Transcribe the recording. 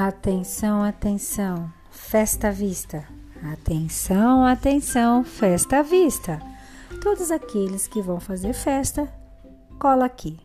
Atenção, atenção, festa à vista. Atenção, atenção, festa à vista. Todos aqueles que vão fazer festa, cola aqui.